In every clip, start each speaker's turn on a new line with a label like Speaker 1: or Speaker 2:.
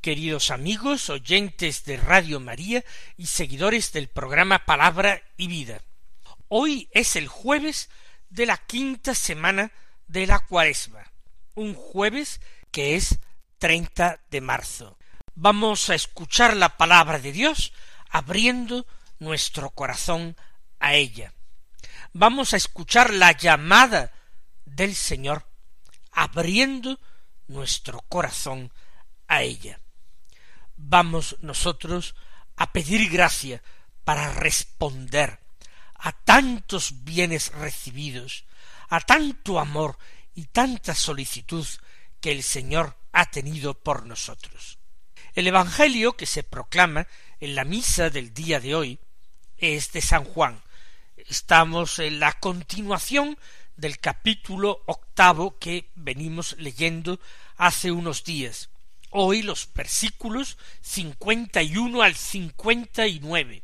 Speaker 1: queridos amigos, oyentes de Radio María y seguidores del programa Palabra y Vida. Hoy es el jueves de la quinta semana de la cuaresma, un jueves que es 30 de marzo. Vamos a escuchar la palabra de Dios abriendo nuestro corazón a ella. Vamos a escuchar la llamada del Señor abriendo nuestro corazón a ella vamos nosotros a pedir gracia para responder a tantos bienes recibidos, a tanto amor y tanta solicitud que el Señor ha tenido por nosotros. El Evangelio que se proclama en la misa del día de hoy es de San Juan. Estamos en la continuación del capítulo octavo que venimos leyendo hace unos días hoy los versículos cincuenta y uno al cincuenta y nueve,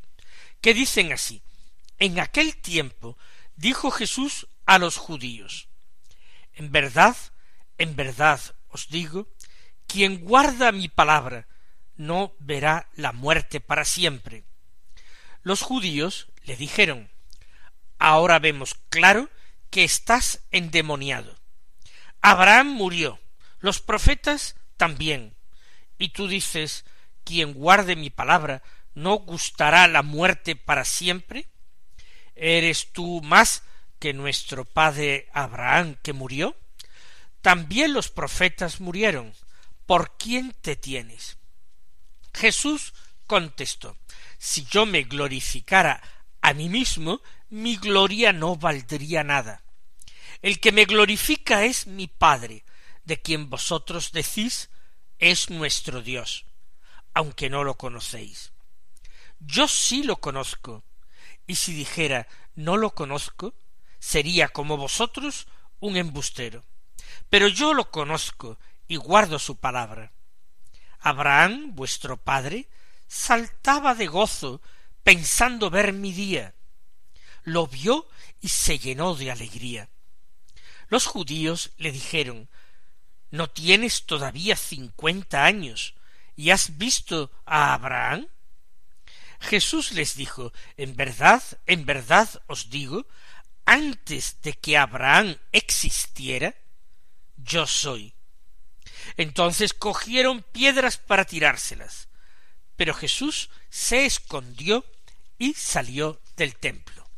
Speaker 1: que dicen así En aquel tiempo dijo Jesús a los judíos En verdad, en verdad os digo, quien guarda mi palabra no verá la muerte para siempre. Los judíos le dijeron Ahora vemos claro que estás endemoniado. Abraham murió, los profetas también, y tú dices quien guarde mi palabra no gustará la muerte para siempre? ¿Eres tú más que nuestro padre Abraham que murió? También los profetas murieron. ¿Por quién te tienes? Jesús contestó Si yo me glorificara a mí mismo, mi gloria no valdría nada. El que me glorifica es mi Padre, de quien vosotros decís es nuestro Dios, aunque no lo conocéis. Yo sí lo conozco, y si dijera no lo conozco, sería como vosotros un embustero. Pero yo lo conozco y guardo su palabra. Abraham, vuestro padre, saltaba de gozo pensando ver mi día. Lo vio y se llenó de alegría. Los judíos le dijeron ¿No tienes todavía cincuenta años y has visto a Abraham? Jesús les dijo En verdad, en verdad os digo, antes de que Abraham existiera, yo soy. Entonces cogieron piedras para tirárselas, pero Jesús se escondió y salió del templo.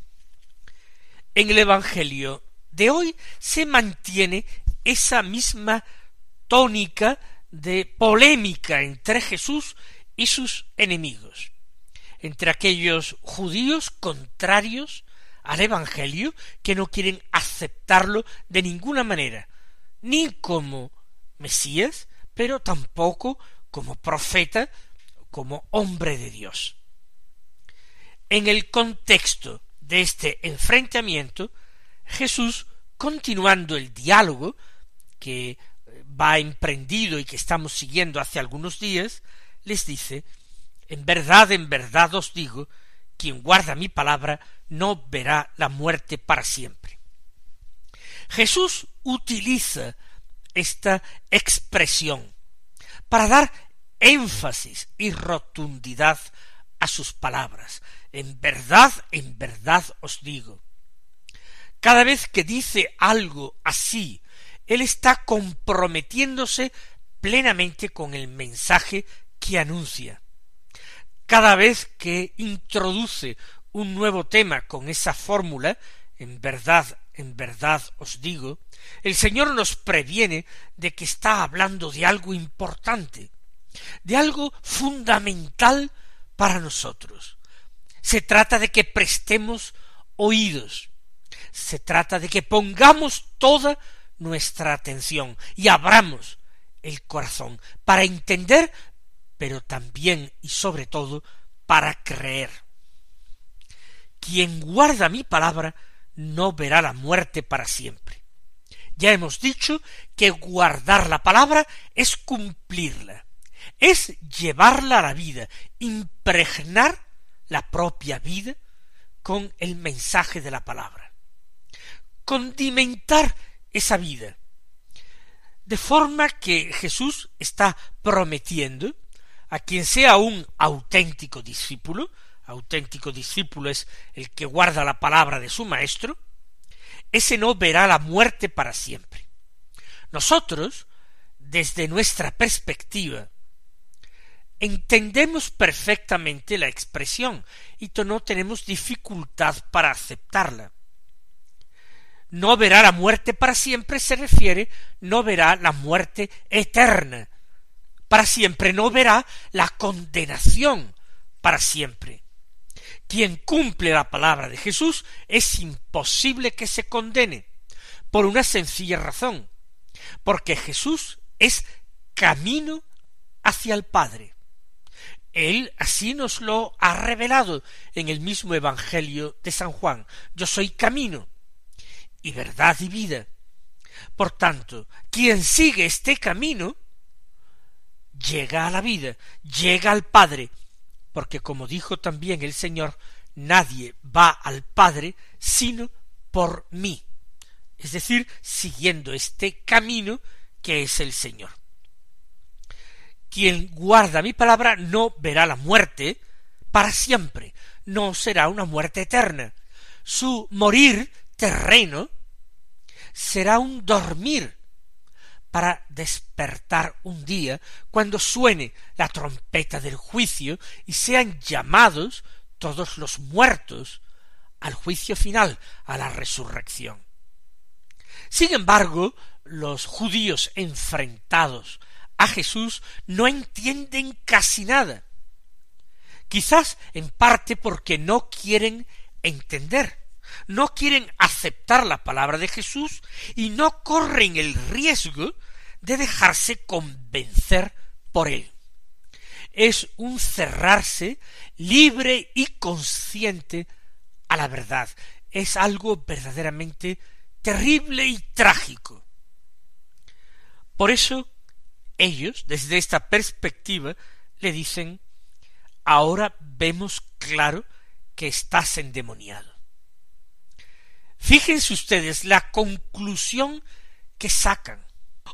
Speaker 1: En el Evangelio de hoy se mantiene esa misma tónica de polémica entre Jesús y sus enemigos, entre aquellos judíos contrarios al Evangelio que no quieren aceptarlo de ninguna manera, ni como Mesías, pero tampoco como profeta, como hombre de Dios. En el contexto de este enfrentamiento, Jesús, continuando el diálogo que va emprendido y que estamos siguiendo hace algunos días, les dice En verdad, en verdad os digo, quien guarda mi palabra no verá la muerte para siempre. Jesús utiliza esta expresión para dar énfasis y rotundidad a sus palabras. En verdad, en verdad os digo. Cada vez que dice algo así él está comprometiéndose plenamente con el mensaje que anuncia. Cada vez que introduce un nuevo tema con esa fórmula, en verdad, en verdad os digo, el Señor nos previene de que está hablando de algo importante, de algo fundamental para nosotros. Se trata de que prestemos oídos, se trata de que pongamos toda nuestra atención y abramos el corazón para entender, pero también y sobre todo para creer. Quien guarda mi palabra no verá la muerte para siempre. Ya hemos dicho que guardar la palabra es cumplirla, es llevarla a la vida, impregnar la propia vida con el mensaje de la palabra, condimentar esa vida, de forma que Jesús está prometiendo a quien sea un auténtico discípulo, auténtico discípulo es el que guarda la palabra de su maestro, ese no verá la muerte para siempre. Nosotros, desde nuestra perspectiva, entendemos perfectamente la expresión y no tenemos dificultad para aceptarla. No verá la muerte para siempre se refiere no verá la muerte eterna, para siempre no verá la condenación para siempre. Quien cumple la palabra de Jesús es imposible que se condene, por una sencilla razón, porque Jesús es camino hacia el Padre. Él así nos lo ha revelado en el mismo Evangelio de San Juan. Yo soy camino y verdad y vida. Por tanto, quien sigue este camino llega a la vida, llega al Padre, porque como dijo también el Señor, nadie va al Padre sino por mí, es decir, siguiendo este camino que es el Señor. Quien guarda mi palabra no verá la muerte para siempre, no será una muerte eterna. Su morir terreno será un dormir para despertar un día cuando suene la trompeta del juicio y sean llamados todos los muertos al juicio final, a la resurrección. Sin embargo, los judíos enfrentados a Jesús no entienden casi nada. Quizás en parte porque no quieren entender, no quieren aceptar la palabra de Jesús y no corren el riesgo de dejarse convencer por él. Es un cerrarse libre y consciente a la verdad. Es algo verdaderamente terrible y trágico. Por eso ellos, desde esta perspectiva, le dicen ahora vemos claro que estás endemoniado. Fíjense ustedes la conclusión que sacan.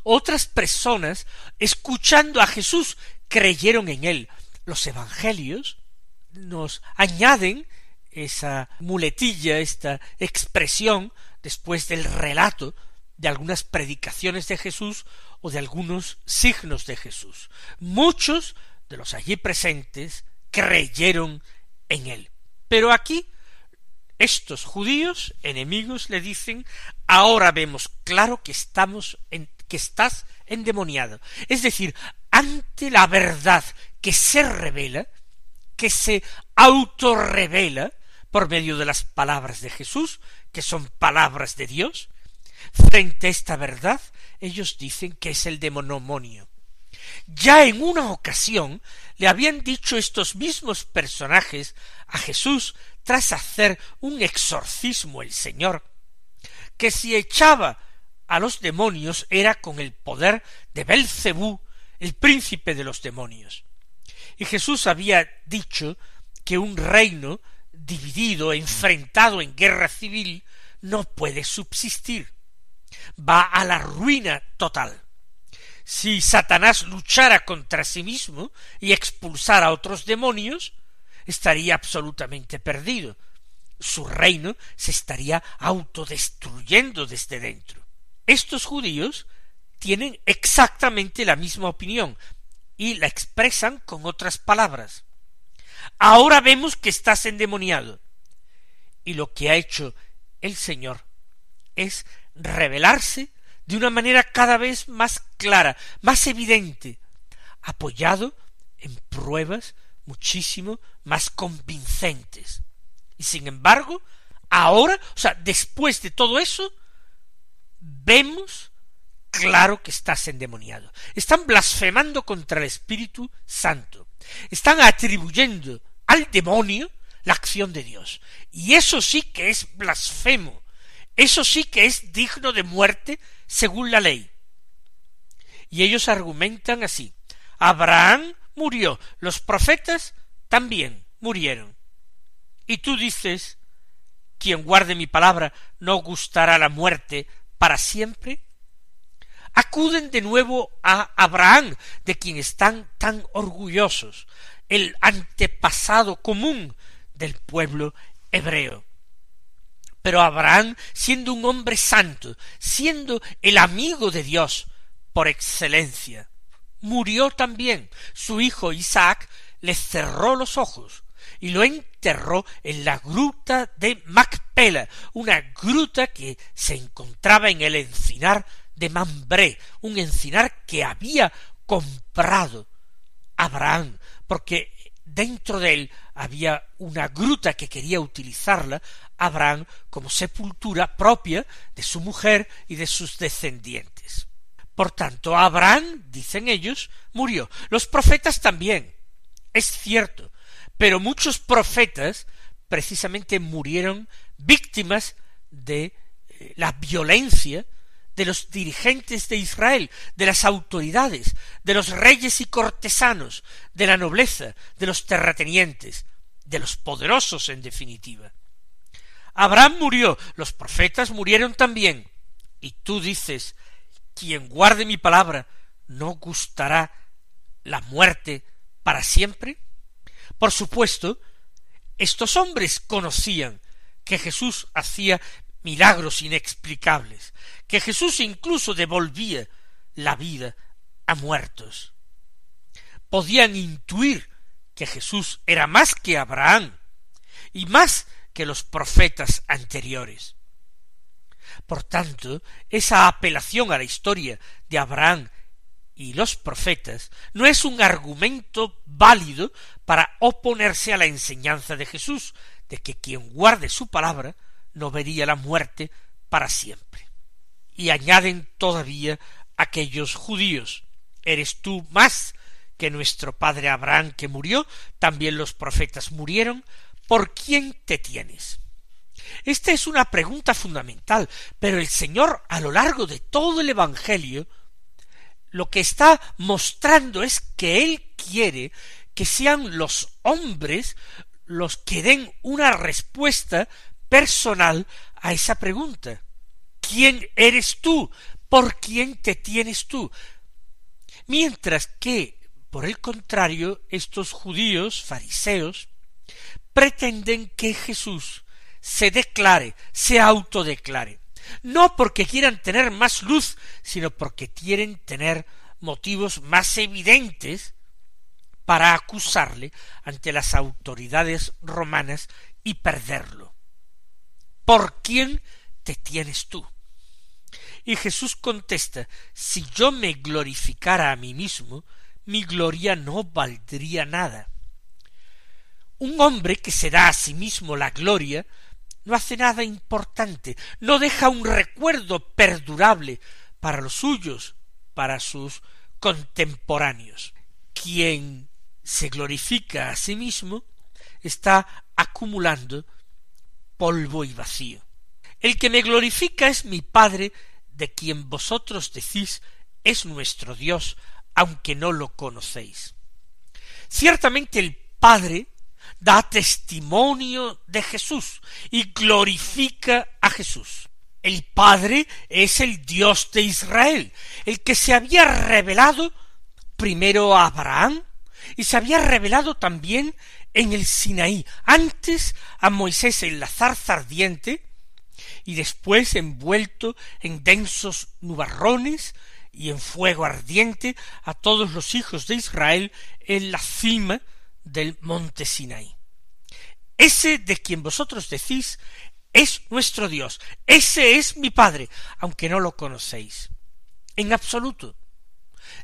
Speaker 1: Otras personas, escuchando a Jesús, creyeron en él. Los evangelios nos añaden esa muletilla, esta expresión, después del relato de algunas predicaciones de Jesús o de algunos signos de Jesús. Muchos de los allí presentes creyeron en él. Pero aquí estos judíos enemigos le dicen ahora vemos claro que estamos en, que estás endemoniado. Es decir, ante la verdad que se revela, que se autorrevela por medio de las palabras de Jesús, que son palabras de Dios, frente a esta verdad, ellos dicen que es el demonomonio. Ya en una ocasión le habían dicho estos mismos personajes a Jesús tras hacer un exorcismo el Señor, que si echaba a los demonios era con el poder de Belcebú, el príncipe de los demonios. Y Jesús había dicho que un reino dividido, enfrentado en guerra civil, no puede subsistir. Va a la ruina total. Si Satanás luchara contra sí mismo y expulsara a otros demonios, estaría absolutamente perdido. Su reino se estaría autodestruyendo desde dentro. Estos judíos tienen exactamente la misma opinión y la expresan con otras palabras. Ahora vemos que estás endemoniado. Y lo que ha hecho el Señor es revelarse de una manera cada vez más clara, más evidente, apoyado en pruebas muchísimo más convincentes. Y sin embargo, ahora, o sea, después de todo eso, vemos claro que estás endemoniado. Están blasfemando contra el Espíritu Santo. Están atribuyendo al demonio la acción de Dios. Y eso sí que es blasfemo, eso sí que es digno de muerte según la ley. Y ellos argumentan así. Abraham murió, los profetas también murieron. Y tú dices, quien guarde mi palabra no gustará la muerte para siempre. Acuden de nuevo a Abraham, de quien están tan orgullosos, el antepasado común del pueblo hebreo. Pero Abraham, siendo un hombre santo, siendo el amigo de Dios por excelencia, murió también. Su hijo Isaac le cerró los ojos y lo enterró en la gruta de Macpela, una gruta que se encontraba en el encinar de Mambré, un encinar que había comprado Abraham, porque dentro de él había una gruta que quería utilizarla Abraham como sepultura propia de su mujer y de sus descendientes. Por tanto, Abraham, dicen ellos, murió. Los profetas también. Es cierto, pero muchos profetas precisamente murieron víctimas de eh, la violencia de los dirigentes de Israel, de las autoridades, de los reyes y cortesanos, de la nobleza, de los terratenientes, de los poderosos en definitiva. Abraham murió, los profetas murieron también. Y tú dices, quien guarde mi palabra no gustará la muerte para siempre. Por supuesto, estos hombres conocían que Jesús hacía milagros inexplicables, que Jesús incluso devolvía la vida a muertos. Podían intuir que Jesús era más que Abraham y más que los profetas anteriores. Por tanto, esa apelación a la historia de Abraham y los profetas no es un argumento válido para oponerse a la enseñanza de Jesús, de que quien guarde su palabra no vería la muerte para siempre. Y añaden todavía aquellos judíos, ¿eres tú más que nuestro padre Abraham que murió? También los profetas murieron, ¿por quién te tienes? Esta es una pregunta fundamental, pero el Señor a lo largo de todo el Evangelio lo que está mostrando es que Él quiere que sean los hombres los que den una respuesta personal a esa pregunta. ¿Quién eres tú? ¿Por quién te tienes tú? Mientras que, por el contrario, estos judíos fariseos pretenden que Jesús se declare, se autodeclare no porque quieran tener más luz, sino porque quieren tener motivos más evidentes para acusarle ante las autoridades romanas y perderlo. ¿Por quién te tienes tú? Y Jesús contesta, si yo me glorificara a mí mismo, mi gloria no valdría nada. Un hombre que se da a sí mismo la gloria no hace nada importante, no deja un recuerdo perdurable para los suyos, para sus contemporáneos. Quien se glorifica a sí mismo está acumulando polvo y vacío. El que me glorifica es mi Padre, de quien vosotros decís es nuestro Dios, aunque no lo conocéis. Ciertamente el Padre da testimonio de Jesús y glorifica a Jesús. El Padre es el Dios de Israel, el que se había revelado primero a Abraham y se había revelado también en el Sinaí, antes a Moisés en la zarza ardiente y después envuelto en densos nubarrones y en fuego ardiente a todos los hijos de Israel en la cima del monte Sinaí. Ese de quien vosotros decís es nuestro Dios, ese es mi Padre, aunque no lo conocéis. En absoluto.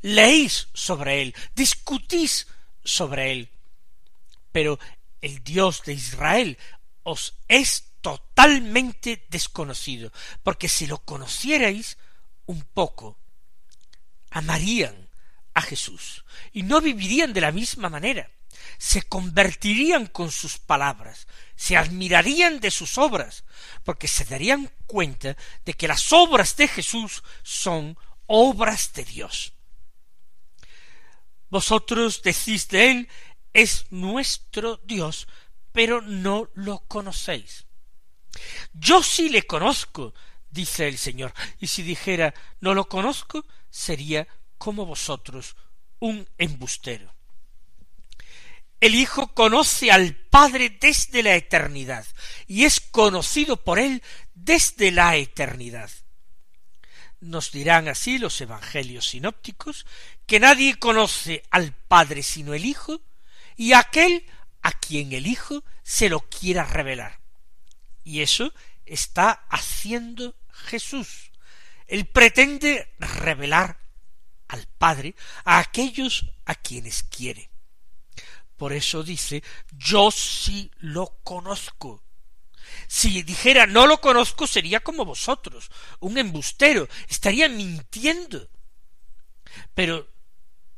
Speaker 1: Leéis sobre él, discutís sobre él, pero el Dios de Israel os es totalmente desconocido, porque si lo conocierais un poco, amarían a Jesús y no vivirían de la misma manera se convertirían con sus palabras, se admirarían de sus obras, porque se darían cuenta de que las obras de Jesús son obras de Dios. Vosotros decís de él, es nuestro Dios, pero no lo conocéis. Yo sí le conozco, dice el Señor, y si dijera no lo conozco, sería como vosotros, un embustero. El Hijo conoce al Padre desde la eternidad y es conocido por él desde la eternidad. Nos dirán así los evangelios sinópticos que nadie conoce al Padre sino el Hijo y aquel a quien el Hijo se lo quiera revelar. Y eso está haciendo Jesús. Él pretende revelar al Padre a aquellos a quienes quiere. Por eso dice, yo sí lo conozco. Si dijera no lo conozco sería como vosotros, un embustero, estaría mintiendo. Pero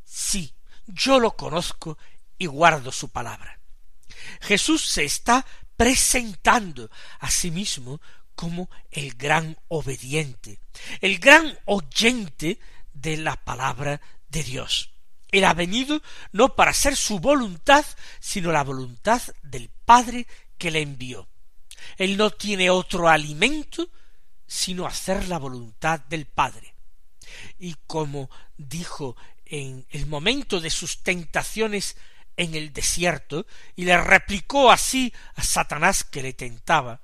Speaker 1: sí, yo lo conozco y guardo su palabra. Jesús se está presentando a sí mismo como el gran obediente, el gran oyente de la palabra de Dios. Él ha venido no para ser su voluntad, sino la voluntad del Padre que le envió. Él no tiene otro alimento sino hacer la voluntad del Padre. Y como dijo en el momento de sus tentaciones en el desierto, y le replicó así a Satanás que le tentaba,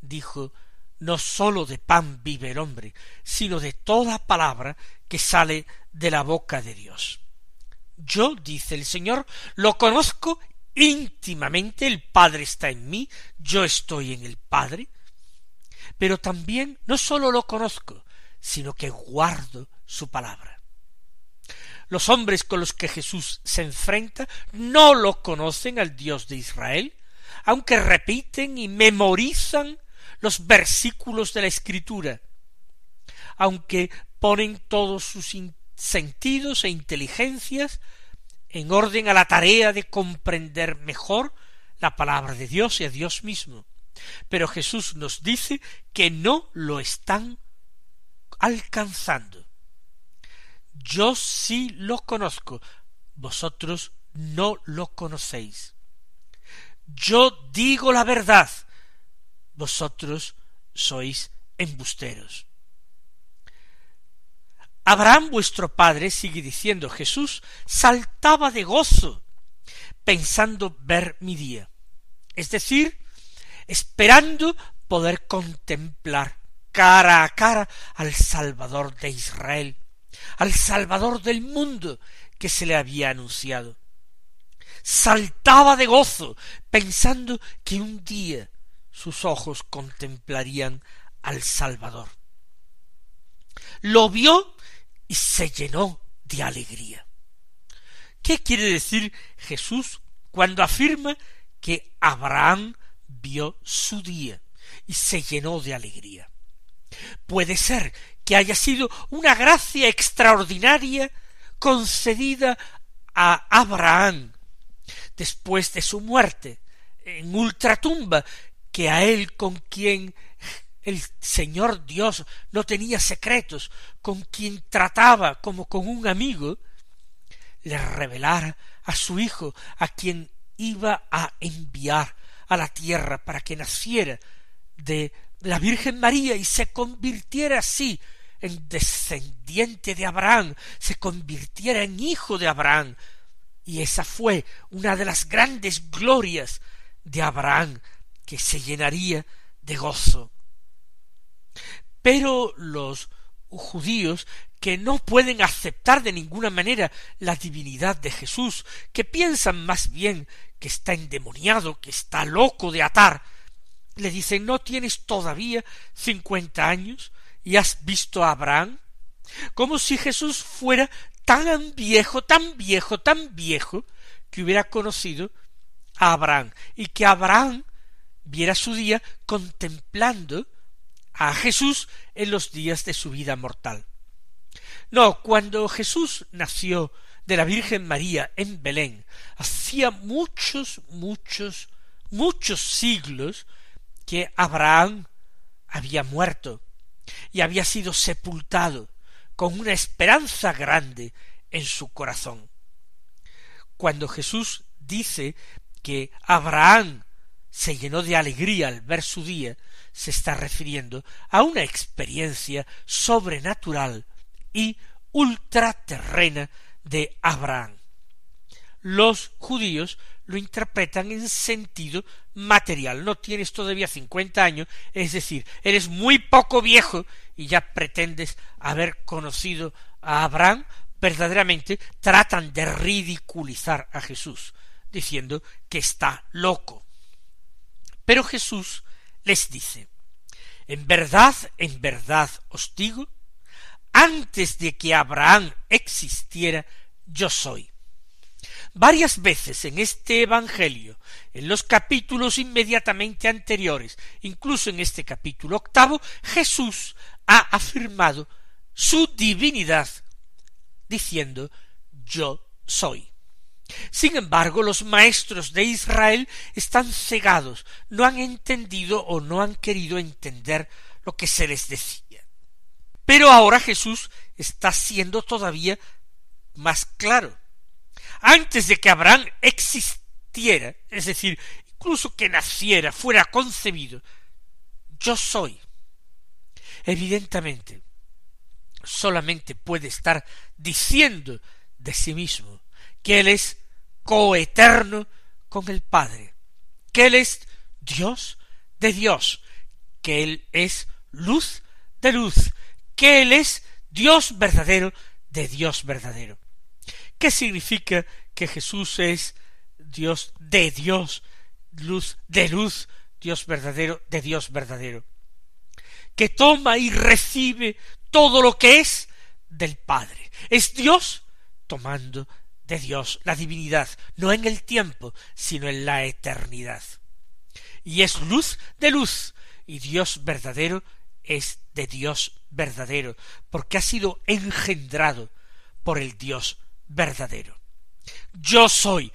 Speaker 1: dijo no sólo de pan vive el hombre, sino de toda palabra que sale de la boca de Dios. Yo, dice el Señor, lo conozco íntimamente, el Padre está en mí, yo estoy en el Padre, pero también no sólo lo conozco, sino que guardo su palabra. Los hombres con los que Jesús se enfrenta no lo conocen al Dios de Israel, aunque repiten y memorizan los versículos de la Escritura, aunque ponen todos sus sentidos e inteligencias en orden a la tarea de comprender mejor la palabra de Dios y a Dios mismo. Pero Jesús nos dice que no lo están alcanzando. Yo sí lo conozco, vosotros no lo conocéis. Yo digo la verdad, vosotros sois embusteros. Abraham vuestro padre, sigue diciendo Jesús, saltaba de gozo, pensando ver mi día. Es decir, esperando poder contemplar cara a cara al Salvador de Israel, al Salvador del mundo que se le había anunciado. Saltaba de gozo, pensando que un día sus ojos contemplarían al Salvador. Lo vio y se llenó de alegría. ¿Qué quiere decir Jesús cuando afirma que Abraham vio su día y se llenó de alegría? Puede ser que haya sido una gracia extraordinaria concedida a Abraham después de su muerte en ultratumba que a él con quien el Señor Dios no tenía secretos, con quien trataba como con un amigo, le revelara a su Hijo, a quien iba a enviar a la tierra para que naciera de la Virgen María y se convirtiera así en descendiente de Abraham, se convirtiera en hijo de Abraham. Y esa fue una de las grandes glorias de Abraham, que se llenaría de gozo pero los judíos que no pueden aceptar de ninguna manera la divinidad de Jesús, que piensan más bien que está endemoniado, que está loco de atar, le dicen ¿No tienes todavía cincuenta años y has visto a Abraham? Como si Jesús fuera tan viejo, tan viejo, tan viejo, que hubiera conocido a Abraham, y que Abraham viera su día contemplando a Jesús en los días de su vida mortal. No, cuando Jesús nació de la Virgen María en Belén, hacía muchos, muchos, muchos siglos que Abraham había muerto y había sido sepultado con una esperanza grande en su corazón. Cuando Jesús dice que Abraham se llenó de alegría al ver su día, se está refiriendo a una experiencia sobrenatural y ultraterrena de Abraham. Los judíos lo interpretan en sentido material. No tienes todavía cincuenta años, es decir, eres muy poco viejo y ya pretendes haber conocido a Abraham, verdaderamente tratan de ridiculizar a Jesús, diciendo que está loco. Pero Jesús les dice, en verdad, en verdad os digo, antes de que Abraham existiera, yo soy. Varias veces en este Evangelio, en los capítulos inmediatamente anteriores, incluso en este capítulo octavo, Jesús ha afirmado su divinidad diciendo yo soy. Sin embargo, los maestros de Israel están cegados, no han entendido o no han querido entender lo que se les decía. Pero ahora Jesús está siendo todavía más claro. Antes de que Abraham existiera, es decir, incluso que naciera, fuera concebido, yo soy. Evidentemente, solamente puede estar diciendo de sí mismo que Él es coeterno con el Padre, que Él es Dios de Dios, que Él es luz de luz, que Él es Dios verdadero de Dios verdadero. ¿Qué significa que Jesús es Dios de Dios, luz de luz, Dios verdadero de Dios verdadero? Que toma y recibe todo lo que es del Padre. Es Dios tomando de Dios la divinidad, no en el tiempo, sino en la eternidad. Y es luz de luz, y Dios verdadero es de Dios verdadero, porque ha sido engendrado por el Dios verdadero. Yo soy,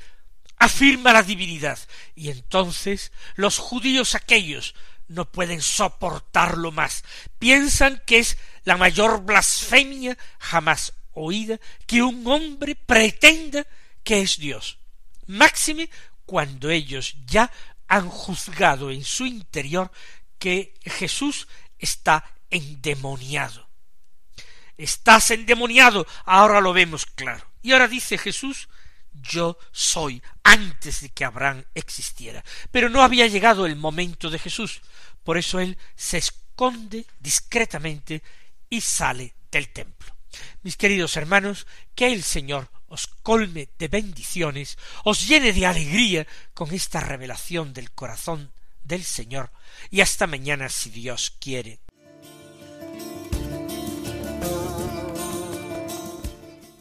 Speaker 1: afirma la divinidad, y entonces los judíos aquellos no pueden soportarlo más. Piensan que es la mayor blasfemia jamás oída que un hombre pretenda que es Dios. Máxime cuando ellos ya han juzgado en su interior que Jesús está endemoniado. Estás endemoniado, ahora lo vemos claro. Y ahora dice Jesús, yo soy, antes de que Abraham existiera. Pero no había llegado el momento de Jesús, por eso él se esconde discretamente y sale del templo. Mis queridos hermanos, que el Señor os colme de bendiciones, os llene de alegría con esta revelación del corazón del Señor, y hasta mañana si Dios quiere.